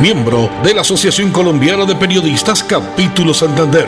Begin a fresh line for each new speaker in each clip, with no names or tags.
miembro de la Asociación Colombiana de Periodistas Capítulo Santander.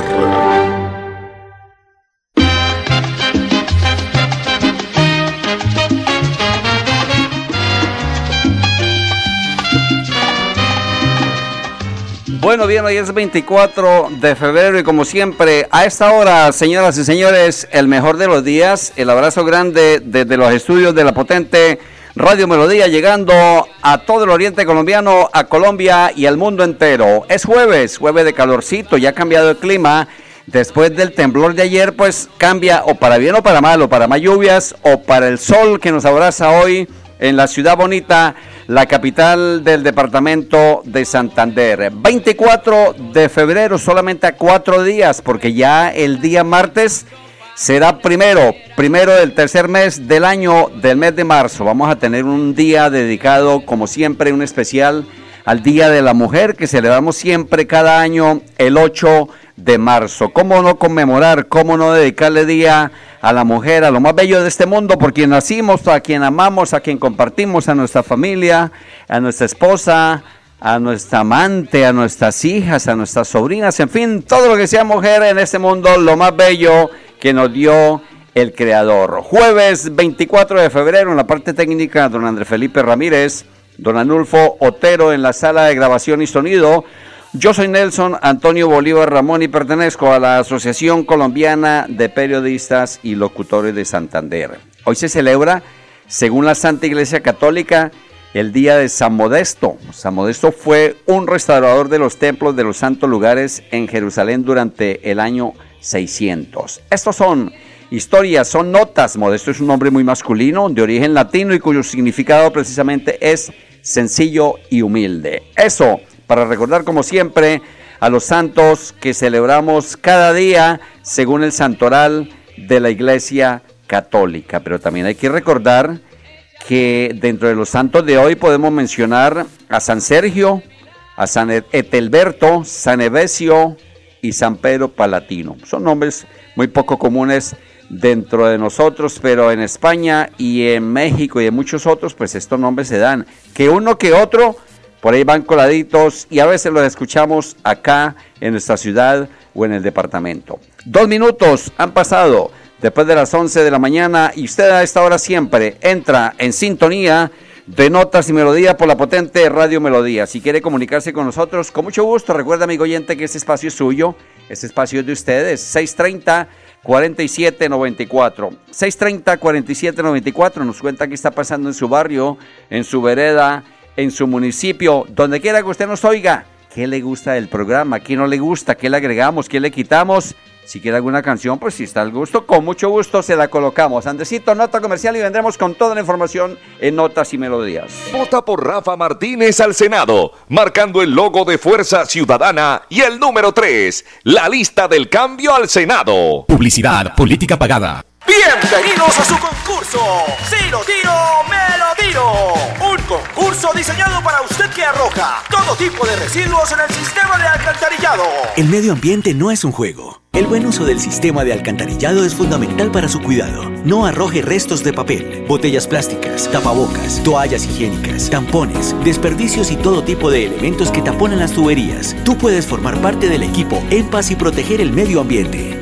Bueno, bien, hoy es 24 de febrero y como siempre, a esta hora, señoras y señores, el mejor de los días, el abrazo grande desde los estudios de la potente Radio Melodía, llegando a todo el oriente colombiano, a Colombia y al mundo entero. Es jueves, jueves de calorcito, ya ha cambiado el clima. Después del temblor de ayer, pues cambia o para bien o para mal, o para más lluvias, o para el sol que nos abraza hoy en la ciudad bonita la capital del departamento de Santander. 24 de febrero, solamente a cuatro días, porque ya el día martes será primero, primero del tercer mes del año del mes de marzo. Vamos a tener un día dedicado, como siempre, un especial al Día de la Mujer que celebramos siempre cada año el 8 de marzo. ¿Cómo no conmemorar, cómo no dedicarle día a la mujer, a lo más bello de este mundo, por quien nacimos, a quien amamos, a quien compartimos, a nuestra familia, a nuestra esposa, a nuestra amante, a nuestras hijas, a nuestras sobrinas, en fin, todo lo que sea mujer en este mundo, lo más bello que nos dio el Creador. Jueves 24 de febrero, en la parte técnica, don Andrés Felipe Ramírez, don Anulfo Otero en la sala de grabación y sonido, yo soy Nelson Antonio Bolívar Ramón y pertenezco a la Asociación Colombiana de Periodistas y Locutores de Santander. Hoy se celebra, según la Santa Iglesia Católica, el día de San Modesto. San Modesto fue un restaurador de los templos de los santos lugares en Jerusalén durante el año 600. Estos son historias, son notas. Modesto es un nombre muy masculino, de origen latino y cuyo significado precisamente es sencillo y humilde. Eso para recordar como siempre a los santos que celebramos cada día según el santoral de la Iglesia Católica. Pero también hay que recordar que dentro de los santos de hoy podemos mencionar a San Sergio, a San Etelberto, San Evesio y San Pedro Palatino. Son nombres muy poco comunes dentro de nosotros, pero en España y en México y en muchos otros, pues estos nombres se dan. Que uno que otro por ahí van coladitos y a veces los escuchamos acá en nuestra ciudad o en el departamento. Dos minutos han pasado después de las 11 de la mañana y usted a esta hora siempre entra en sintonía de notas y melodía por la potente Radio Melodía. Si quiere comunicarse con nosotros, con mucho gusto, recuerda, amigo oyente, que este espacio es suyo, este espacio es de ustedes, 630 4794. 630 4794 nos cuenta qué está pasando en su barrio, en su vereda, en su municipio, donde quiera que usted nos oiga, qué le gusta del programa, qué no le gusta, qué le agregamos, qué le quitamos. Si quiere alguna canción, pues si está al gusto, con mucho gusto se la colocamos. Andesito, nota comercial y vendremos con toda la información en Notas y Melodías.
Vota por Rafa Martínez al Senado, marcando el logo de Fuerza Ciudadana y el número 3, la lista del cambio al Senado.
Publicidad, política pagada.
Bienvenidos a su concurso. Si lo tiro, me lo tiro. Un concurso diseñado para usted que arroja todo tipo de residuos en el sistema de alcantarillado.
El medio ambiente no es un juego el buen uso del sistema de alcantarillado es fundamental para su cuidado. No arroje restos de papel, botellas plásticas, tapabocas, toallas higiénicas, tampones, desperdicios y todo tipo de elementos que taponan las tuberías. Tú puedes formar parte del equipo En Paz y proteger el medio ambiente.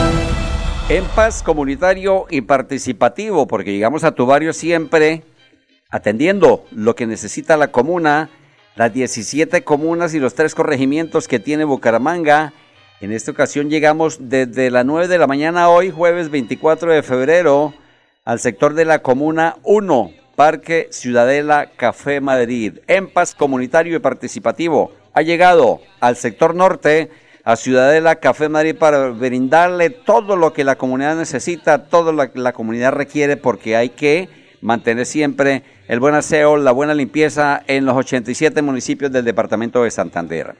En paz comunitario y participativo, porque llegamos a tu barrio siempre atendiendo lo que necesita la comuna, las 17 comunas y los tres corregimientos que tiene Bucaramanga. En esta ocasión llegamos desde las 9 de la mañana hoy, jueves 24 de febrero, al sector de la Comuna 1, Parque Ciudadela Café Madrid. En paz comunitario y participativo. Ha llegado al sector norte a Ciudadela Café Madrid para brindarle todo lo que la comunidad necesita, todo lo que la comunidad requiere, porque hay que mantener siempre el buen aseo, la buena limpieza en los 87 municipios del departamento de Santander.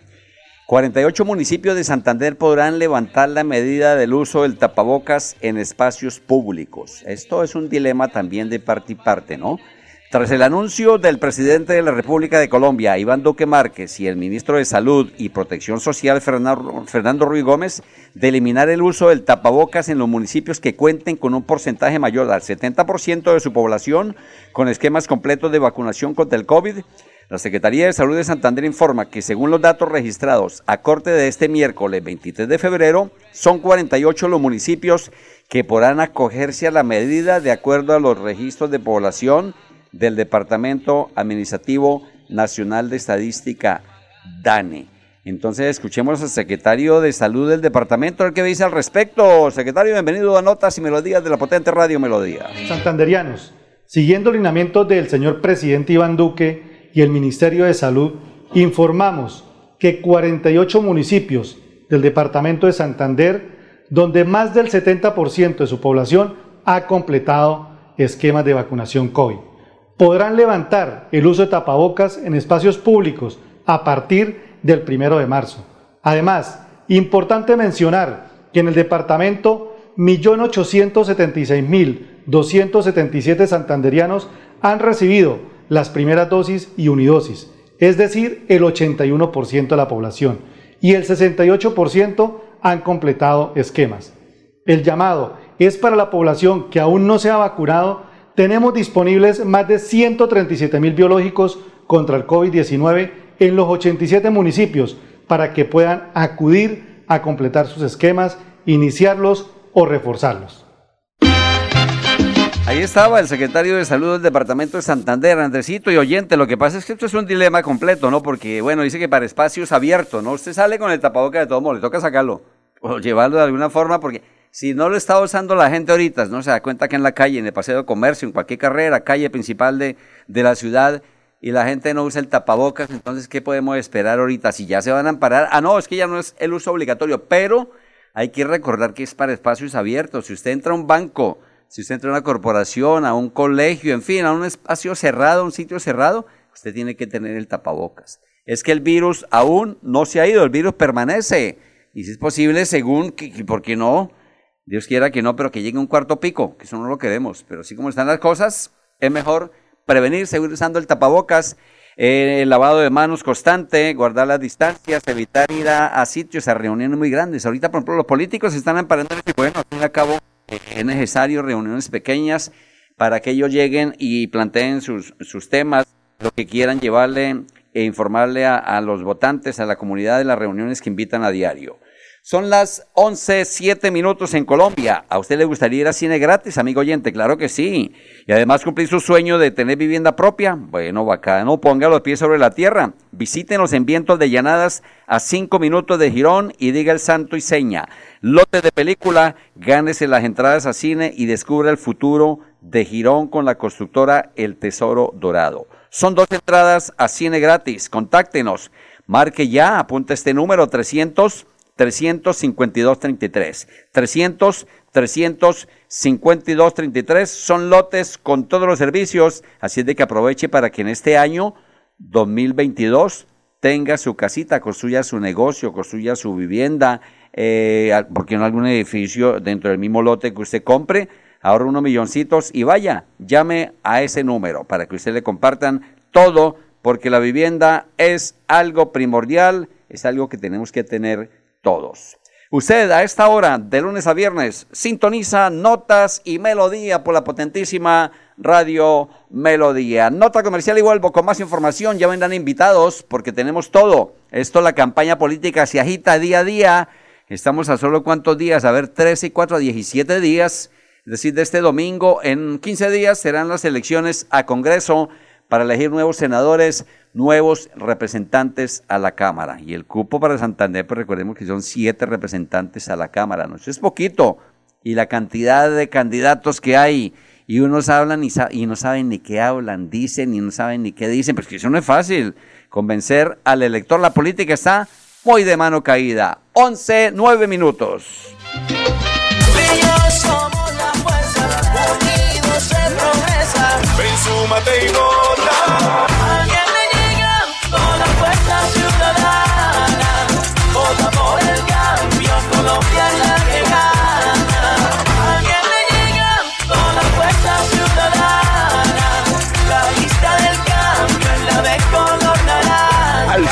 48 municipios de Santander podrán levantar la medida del uso del tapabocas en espacios públicos. Esto es un dilema también de parte y parte, ¿no? Tras el anuncio del presidente de la República de Colombia, Iván Duque Márquez, y el ministro de Salud y Protección Social, Fernando Ruiz Gómez, de eliminar el uso del tapabocas en los municipios que cuenten con un porcentaje mayor al 70% de su población con esquemas completos de vacunación contra el COVID, la Secretaría de Salud de Santander informa que según los datos registrados a corte de este miércoles 23 de febrero, son 48 los municipios que podrán acogerse a la medida de acuerdo a los registros de población del Departamento Administrativo Nacional de Estadística, DANE. Entonces escuchemos al secretario de Salud del departamento, el que dice al respecto. Secretario, bienvenido a Notas y Melodías de la potente Radio Melodía.
Santanderianos, siguiendo el lineamiento del señor presidente Iván Duque y el Ministerio de Salud, informamos que 48 municipios del departamento de Santander, donde más del 70% de su población ha completado esquemas de vacunación COVID podrán levantar el uso de tapabocas en espacios públicos a partir del primero de marzo. Además, importante mencionar que en el departamento 1.876.277 santanderianos han recibido las primeras dosis y unidosis, es decir, el 81% de la población, y el 68% han completado esquemas. El llamado es para la población que aún no se ha vacunado tenemos disponibles más de 137 mil biológicos contra el COVID-19 en los 87 municipios para que puedan acudir a completar sus esquemas, iniciarlos o reforzarlos.
Ahí estaba el secretario de Salud del Departamento de Santander, Andresito y oyente. Lo que pasa es que esto es un dilema completo, ¿no? Porque, bueno, dice que para espacios abiertos, ¿no? Usted sale con el tapaboca de todo modo, le toca sacarlo o llevarlo de alguna forma porque si no lo está usando la gente ahorita, no se da cuenta que en la calle, en el paseo de comercio, en cualquier carrera, calle principal de, de la ciudad, y la gente no usa el tapabocas, entonces, ¿qué podemos esperar ahorita? Si ya se van a amparar, ah, no, es que ya no es el uso obligatorio, pero hay que recordar que es para espacios abiertos. Si usted entra a un banco, si usted entra a una corporación, a un colegio, en fin, a un espacio cerrado, a un sitio cerrado, usted tiene que tener el tapabocas. Es que el virus aún no se ha ido, el virus permanece. Y si es posible, según, ¿por qué no? Dios quiera que no, pero que llegue un cuarto pico, que eso no lo queremos. Pero así como están las cosas, es mejor prevenir, seguir usando el tapabocas, eh, el lavado de manos constante, guardar las distancias, evitar ir a, sitios, a reuniones muy grandes. Ahorita, por ejemplo, los políticos están amparando y bueno, al fin y al cabo es necesario reuniones pequeñas para que ellos lleguen y planteen sus, sus temas, lo que quieran llevarle e informarle a los votantes, a la comunidad de las reuniones que invitan a diario. Son las 11, 7 minutos en Colombia. ¿A usted le gustaría ir a cine gratis, amigo oyente? Claro que sí. Y además cumplir su sueño de tener vivienda propia. Bueno, bacano, ponga los pies sobre la tierra. Visítenos en Vientos de Llanadas a 5 minutos de Girón y diga el santo y seña. Lote de película, gánese las entradas a cine y descubra el futuro de Girón con la constructora El Tesoro Dorado. Son dos entradas a cine gratis. Contáctenos. Marque ya, apunta este número 300 352-33. 300, 352-33 son lotes con todos los servicios, así es de que aproveche para que en este año 2022 tenga su casita, construya su negocio, construya su vivienda, eh, porque en algún edificio dentro del mismo lote que usted compre, ahorra unos milloncitos y vaya, llame a ese número para que usted le compartan todo, porque la vivienda es algo primordial, es algo que tenemos que tener todos. Usted a esta hora, de lunes a viernes, sintoniza notas y melodía por la potentísima Radio Melodía. Nota comercial y vuelvo con más información. Ya vendrán invitados porque tenemos todo. Esto, la campaña política se agita día a día Estamos a solo cuántos días, a ver, 13 y 4 a 17 días, es decir, de este domingo, en 15 días serán las elecciones a Congreso para elegir nuevos senadores, nuevos representantes a la Cámara. Y el cupo para Santander, pues recordemos que son siete representantes a la Cámara, ¿no? Eso es poquito. Y la cantidad de candidatos que hay, y unos hablan y, y no saben ni qué hablan, dicen y no saben ni qué dicen, pues que eso no es fácil. Convencer al elector, la política está muy de mano caída. 11, 9 minutos.
somos la fuerza, unidos. Ven, súmate y.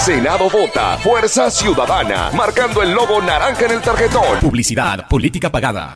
Senado vota Fuerza Ciudadana, marcando el logo naranja en el tarjetón.
Publicidad, política pagada.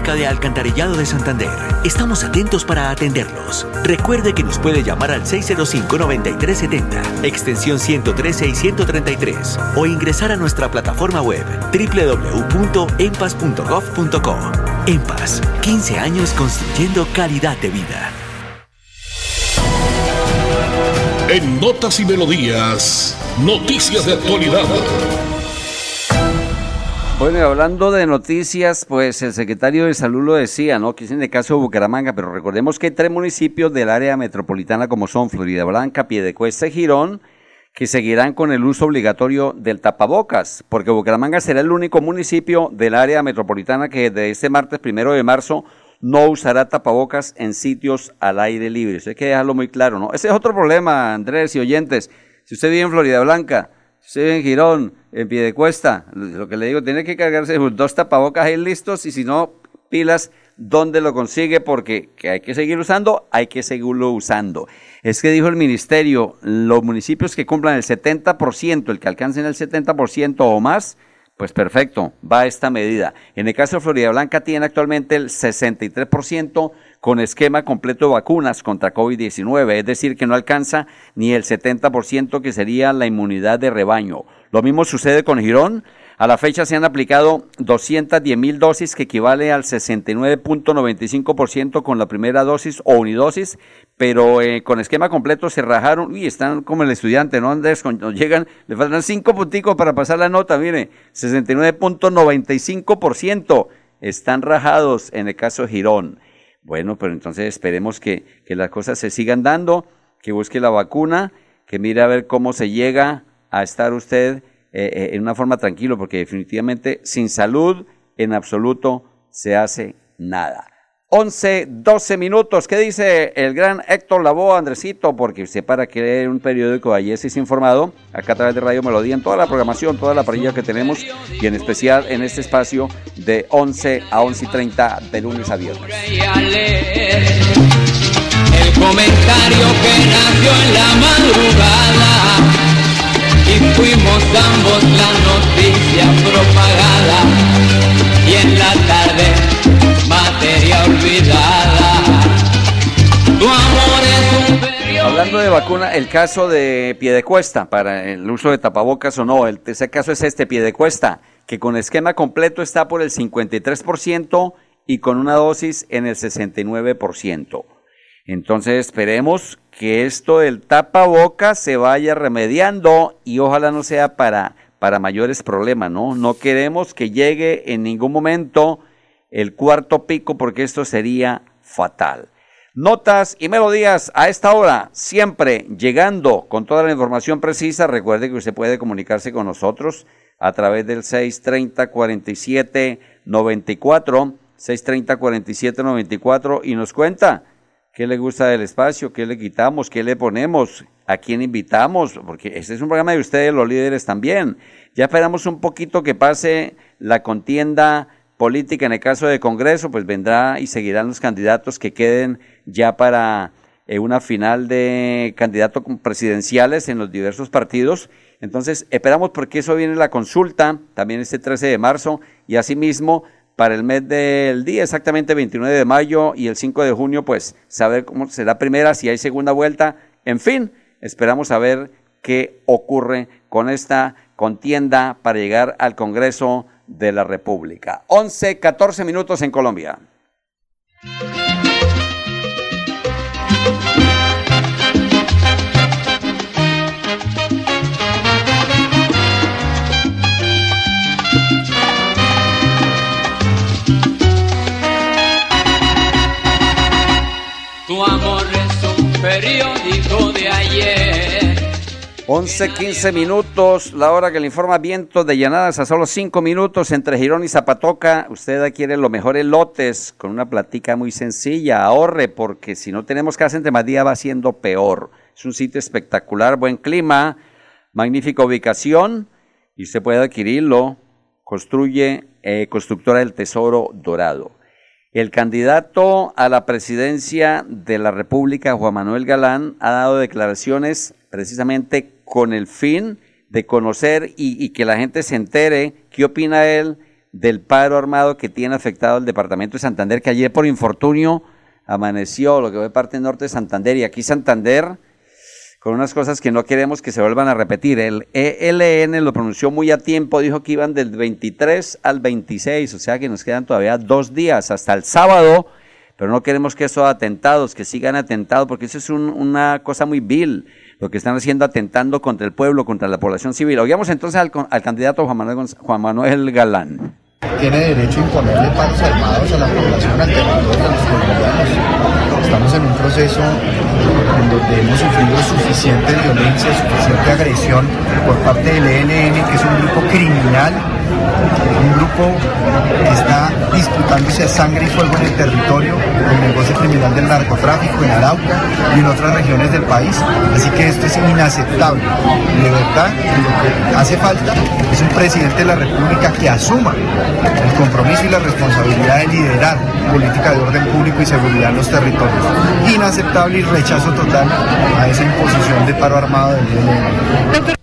de Alcantarillado de Santander, estamos atentos para atenderlos. Recuerde que nos puede llamar al 605-9370, extensión 113 y 133, o ingresar a nuestra plataforma web www.empas.gov.co. EMPAS, 15 años construyendo calidad de vida.
En Notas y Melodías, noticias de actualidad.
Bueno, y hablando de noticias, pues el secretario de Salud lo decía, ¿no? Que es en el caso de Bucaramanga, pero recordemos que hay tres municipios del área metropolitana como son Florida Blanca, Piedecuesta y Girón, que seguirán con el uso obligatorio del tapabocas, porque Bucaramanga será el único municipio del área metropolitana que desde este martes primero de marzo no usará tapabocas en sitios al aire libre. Eso hay que dejarlo muy claro, ¿no? Ese es otro problema, Andrés y oyentes. Si usted vive en Florida Blanca, usted en Girón, en Piedecuesta, lo que le digo, tiene que cargarse dos tapabocas ahí listos y si no, pilas, ¿dónde lo consigue? Porque que hay que seguir usando, hay que seguirlo usando. Es que dijo el ministerio, los municipios que cumplan el 70%, el que alcancen el 70% o más, pues perfecto, va esta medida. En el caso de Florida Blanca tiene actualmente el 63% con esquema completo de vacunas contra COVID-19, es decir, que no alcanza ni el 70% que sería la inmunidad de rebaño. Lo mismo sucede con Girón. A la fecha se han aplicado 210 mil dosis, que equivale al 69.95% con la primera dosis o unidosis, pero eh, con esquema completo se rajaron, y están como el estudiante, ¿no? Andrés, cuando llegan, le faltan cinco punticos para pasar la nota, mire, 69.95% están rajados en el caso Girón. Bueno, pero entonces esperemos que, que las cosas se sigan dando, que busque la vacuna, que mire a ver cómo se llega a estar usted eh, eh, en una forma tranquilo, porque definitivamente sin salud en absoluto se hace nada. 11, 12 minutos. ¿Qué dice el gran Héctor Lavoe, Andresito? Porque usted para que un periódico ayer se informado, acá a través de Radio Melodía, en toda la programación, toda la parrilla que tenemos, y en especial en este espacio de 11 a 11 y 30 de lunes a viernes.
El comentario que nació en la madrugada y fuimos ambos la noticia propagada y en la tarde
Hablando de vacuna, el caso de Piedecuesta, para el uso de tapabocas o no, el tercer caso es este, Piedecuesta, que con esquema completo está por el 53% y con una dosis en el 69%. Entonces esperemos que esto del tapabocas se vaya remediando y ojalá no sea para, para mayores problemas, ¿no? No queremos que llegue en ningún momento el cuarto pico porque esto sería fatal. Notas y melodías a esta hora, siempre llegando con toda la información precisa. Recuerde que usted puede comunicarse con nosotros a través del 630-4794, 630-4794 y nos cuenta qué le gusta del espacio, qué le quitamos, qué le ponemos, a quién invitamos, porque este es un programa de ustedes, los líderes también. Ya esperamos un poquito que pase la contienda política en el caso de Congreso, pues vendrá y seguirán los candidatos que queden ya para eh, una final de candidatos presidenciales en los diversos partidos. Entonces, esperamos porque eso viene la consulta, también este 13 de marzo, y asimismo para el mes del día, exactamente 29 de mayo y el 5 de junio, pues saber cómo será primera, si hay segunda vuelta, en fin, esperamos a ver qué ocurre con esta contienda para llegar al Congreso de la República. 11, 14 minutos en Colombia. 11, 15 minutos, la hora que le informa viento de llanadas a solo 5 minutos entre Girón y Zapatoca. Usted adquiere los mejores lotes con una platica muy sencilla. Ahorre porque si no tenemos casa entre más día va siendo peor. Es un sitio espectacular, buen clima, magnífica ubicación y usted puede adquirirlo. Construye eh, Constructora del Tesoro Dorado. El candidato a la presidencia de la República, Juan Manuel Galán, ha dado declaraciones precisamente con el fin de conocer y, que la gente se entere qué opina él del paro armado que tiene afectado el departamento de Santander, que ayer por infortunio amaneció lo que fue parte norte de Santander y aquí Santander con unas cosas que no queremos que se vuelvan a repetir. El ELN lo pronunció muy a tiempo, dijo que iban del 23 al 26, o sea que nos quedan todavía dos días hasta el sábado, pero no queremos que esos atentados, que sigan atentados, porque eso es una cosa muy vil lo que están haciendo atentando contra el pueblo, contra la población civil. Oigamos entonces al, candidato Juan Manuel, Galán.
Tiene derecho a imponerle paros armados a la población, al territorio, a los colombianos. Estamos en un proceso en donde hemos sufrido suficiente violencia, suficiente agresión por parte del ELN, que es un grupo criminal un grupo que está disputándose sangre y fuego en el territorio del negocio criminal del narcotráfico en Arauca y en otras regiones del país. Así que esto es inaceptable. De verdad, lo que hace falta es un presidente de la República que asuma el compromiso y la responsabilidad de liderar política de orden público y seguridad en los territorios. Inaceptable y rechazo total a esa imposición de paro armado del
día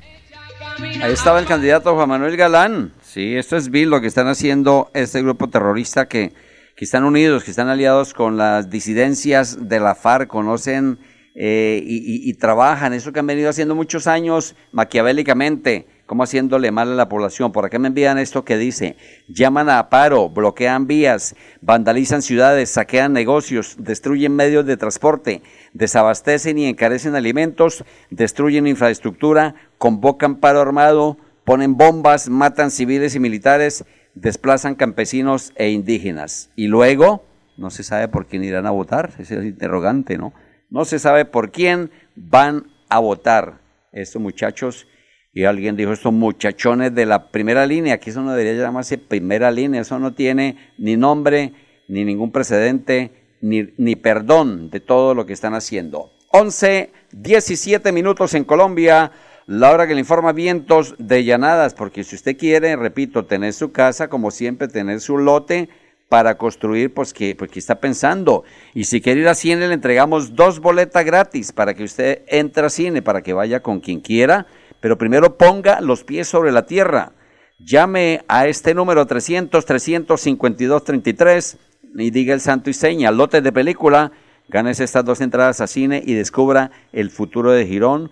Ahí estaba el candidato Juan Manuel Galán. Sí, esto es vil lo que están haciendo este grupo terrorista que, que están unidos, que están aliados con las disidencias de la FARC, conocen eh, y, y, trabajan, eso que han venido haciendo muchos años maquiavélicamente, como haciéndole mal a la población. Por acá me envían esto que dice, llaman a paro, bloquean vías, vandalizan ciudades, saquean negocios, destruyen medios de transporte, desabastecen y encarecen alimentos, destruyen infraestructura, convocan paro armado, ponen bombas, matan civiles y militares, desplazan campesinos e indígenas. Y luego, no se sabe por quién irán a votar, ese es interrogante, ¿no? No se sabe por quién van a votar estos muchachos. Y alguien dijo, estos muchachones de la primera línea, que eso no debería llamarse primera línea, eso no tiene ni nombre, ni ningún precedente, ni, ni perdón de todo lo que están haciendo. 11, 17 minutos en Colombia, la hora que le informa vientos de llanadas, porque si usted quiere, repito, tener su casa, como siempre, tener su lote, para construir, pues que, pues está pensando. Y si quiere ir a cine, le entregamos dos boletas gratis para que usted entre a cine, para que vaya con quien quiera, pero primero ponga los pies sobre la tierra. Llame a este número 300-352-33 y diga el santo y seña, lotes de película, ganes estas dos entradas a cine y descubra el futuro de Girón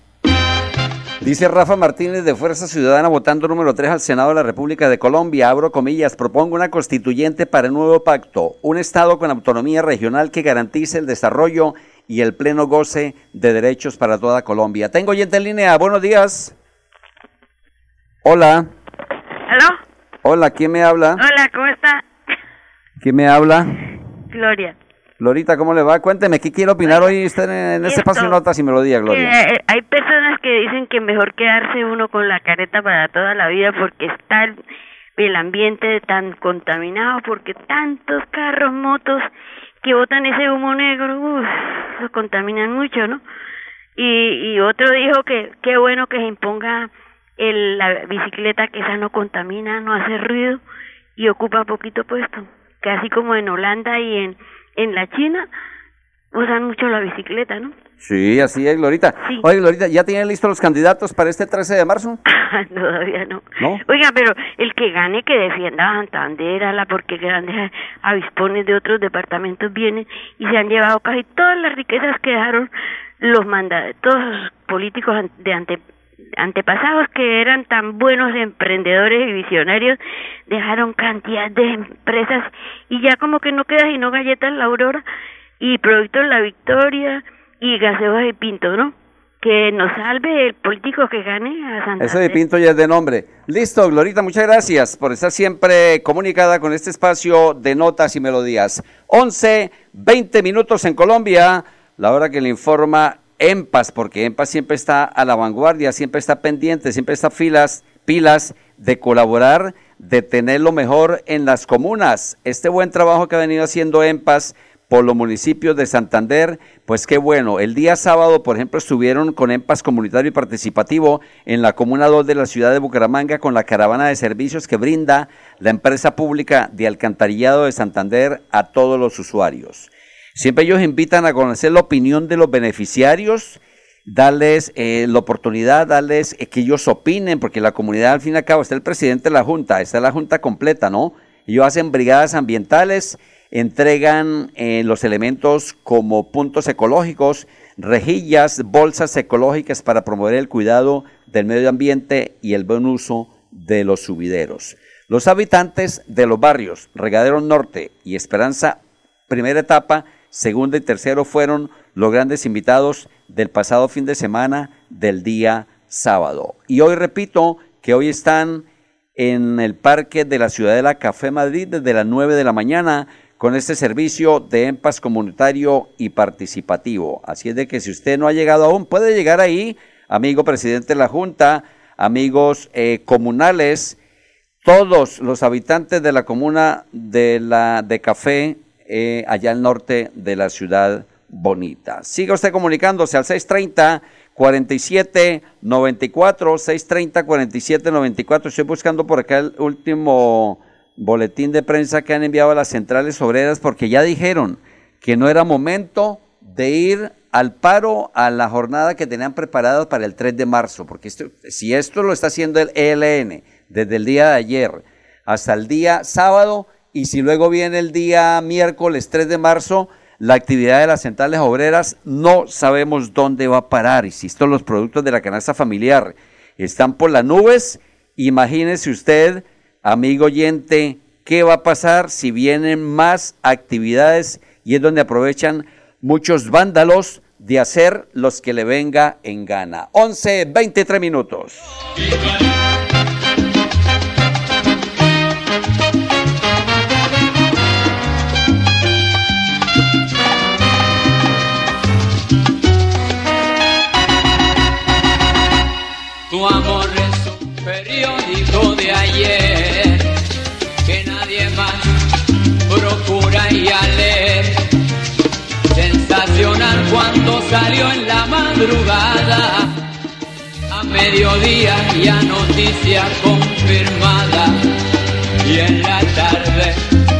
Dice Rafa Martínez de Fuerza Ciudadana, votando número 3 al Senado de la República de Colombia. Abro comillas, propongo una constituyente para el nuevo pacto, un Estado con autonomía regional que garantice el desarrollo y el pleno goce de derechos para toda Colombia. Tengo oyente en línea, buenos días. Hola.
¿Aló?
Hola, ¿quién me habla?
Hola, ¿cómo está?
¿Quién me habla?
Gloria.
Lorita, ¿cómo le va? Cuénteme, ¿qué quiere opinar hoy usted en, este espacio de notas y melodía, Gloria?
Eh, hay personas que dicen que mejor quedarse uno con la careta para toda la vida porque está el, el ambiente tan contaminado, porque tantos carros, motos que botan ese humo negro, uff, lo contaminan mucho, ¿no? Y, y otro dijo que qué bueno que se imponga el, la bicicleta, que esa no contamina, no hace ruido y ocupa poquito puesto, así como en Holanda y en en la China usan mucho la bicicleta, ¿no?
Sí, así es, Glorita.
Sí.
Oye, Glorita, ¿ya tienen listos los candidatos para este 13 de marzo?
Todavía no.
¿No?
Oiga, pero el que gane que defienda a Santander, ala, porque grandes avispones de otros departamentos vienen y se han llevado casi todas las riquezas que dejaron los mandatos, políticos de ante antepasados que eran tan buenos emprendedores y visionarios dejaron cantidad de empresas y ya como que no queda sino galletas la aurora y productos la victoria y gaseos de pinto no que nos salve el político que gane a Santander
Eso de Pinto ya es de nombre. Listo, Glorita, muchas gracias por estar siempre comunicada con este espacio de notas y melodías. 11, 20 minutos en Colombia, la hora que le informa EMPAS, porque EMPAS siempre está a la vanguardia, siempre está pendiente, siempre está filas, pilas de colaborar, de tener lo mejor en las comunas. Este buen trabajo que ha venido haciendo EMPAS por los municipios de Santander, pues qué bueno. El día sábado, por ejemplo, estuvieron con EMPAS comunitario y participativo en la Comuna 2 de la ciudad de Bucaramanga con la caravana de servicios que brinda la empresa pública de alcantarillado de Santander a todos los usuarios. Siempre ellos invitan a conocer la opinión de los beneficiarios, darles eh, la oportunidad, darles eh, que ellos opinen, porque la comunidad al fin y al cabo está el presidente de la Junta, está la Junta completa, ¿no? Ellos hacen brigadas ambientales, entregan eh, los elementos como puntos ecológicos, rejillas, bolsas ecológicas para promover el cuidado del medio ambiente y el buen uso de los subideros. Los habitantes de los barrios Regadero Norte y Esperanza, primera etapa, segunda y tercero fueron los grandes invitados del pasado fin de semana del día sábado. Y hoy repito que hoy están en el parque de la Ciudadela Café Madrid desde las 9 de la mañana con este servicio de EMPAS comunitario y participativo. Así es de que si usted no ha llegado aún, puede llegar ahí, amigo presidente de la Junta, amigos eh, comunales, todos los habitantes de la comuna de, la, de Café, eh, allá al norte de la ciudad bonita. Siga usted comunicándose al 630 47 94 630 47 94. Estoy buscando por acá el último boletín de prensa que han enviado a las centrales obreras porque ya dijeron que no era momento de ir al paro a la jornada que tenían preparada para el 3 de marzo, porque si esto lo está haciendo el ELN desde el día de ayer hasta el día sábado y si luego viene el día miércoles 3 de marzo, la actividad de las centrales obreras no sabemos dónde va a parar. Insisto, los productos de la canasta familiar están por las nubes. Imagínese usted, amigo oyente, qué va a pasar si vienen más actividades y es donde aprovechan muchos vándalos de hacer los que le venga en gana. 11, 23 minutos.
Salió en la madrugada mediodía ya noticia confirmada y en la tarde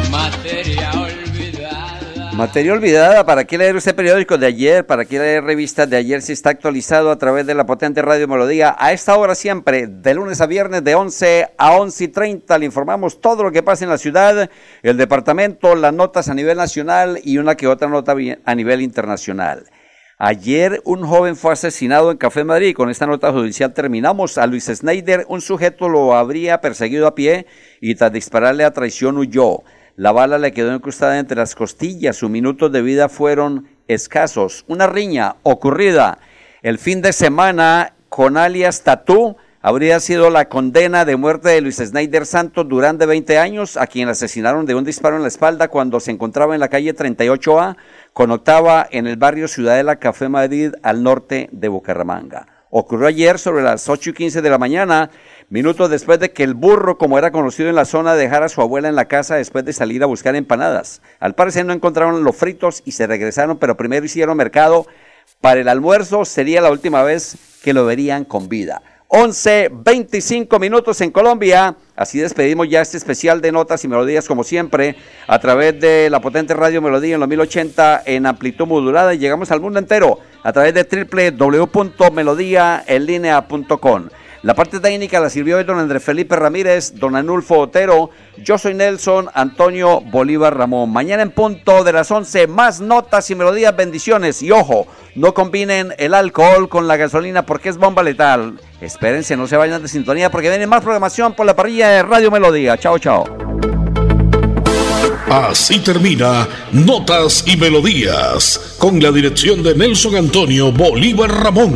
materia olvidada.
Materia olvidada, ¿para qué leer ese periódico de ayer? ¿Para qué leer revistas de ayer si está actualizado a través de la potente Radio Melodía? A esta hora siempre, de lunes a viernes, de 11 a 11 y 30, le informamos todo lo que pasa en la ciudad, el departamento, las notas a nivel nacional y una que otra nota a nivel internacional. Ayer un joven fue asesinado en Café Madrid. Con esta nota judicial terminamos. A Luis Snyder, un sujeto lo habría perseguido a pie y tras dispararle a traición huyó. La bala le quedó incrustada entre las costillas. Sus minutos de vida fueron escasos. Una riña ocurrida el fin de semana con alias Tatú habría sido la condena de muerte de Luis Snyder Santos Durán de 20 años, a quien asesinaron de un disparo en la espalda cuando se encontraba en la calle 38A con octava en el barrio Ciudadela Café Madrid al norte de Bucaramanga. Ocurrió ayer sobre las 8 y 15 de la mañana, minutos después de que el burro, como era conocido en la zona, dejara a su abuela en la casa después de salir a buscar empanadas. Al parecer no encontraron los fritos y se regresaron, pero primero hicieron mercado para el almuerzo. Sería la última vez que lo verían con vida. 11, 25 minutos en Colombia. Así despedimos ya este especial de notas y melodías como siempre a través de la potente radio Melodía en los 1080 en amplitud modulada y llegamos al mundo entero a través de www.melodíaenlinea.com. La parte técnica la sirvió hoy don Andrés Felipe Ramírez, don Anulfo Otero, yo soy Nelson Antonio Bolívar Ramón. Mañana en punto de las 11, más notas y melodías, bendiciones. Y ojo, no combinen el alcohol con la gasolina porque es bomba letal. Espérense, no se vayan de sintonía porque viene más programación por la parrilla de Radio Melodía. Chao, chao.
Así termina Notas y Melodías, con la dirección de Nelson Antonio Bolívar Ramón.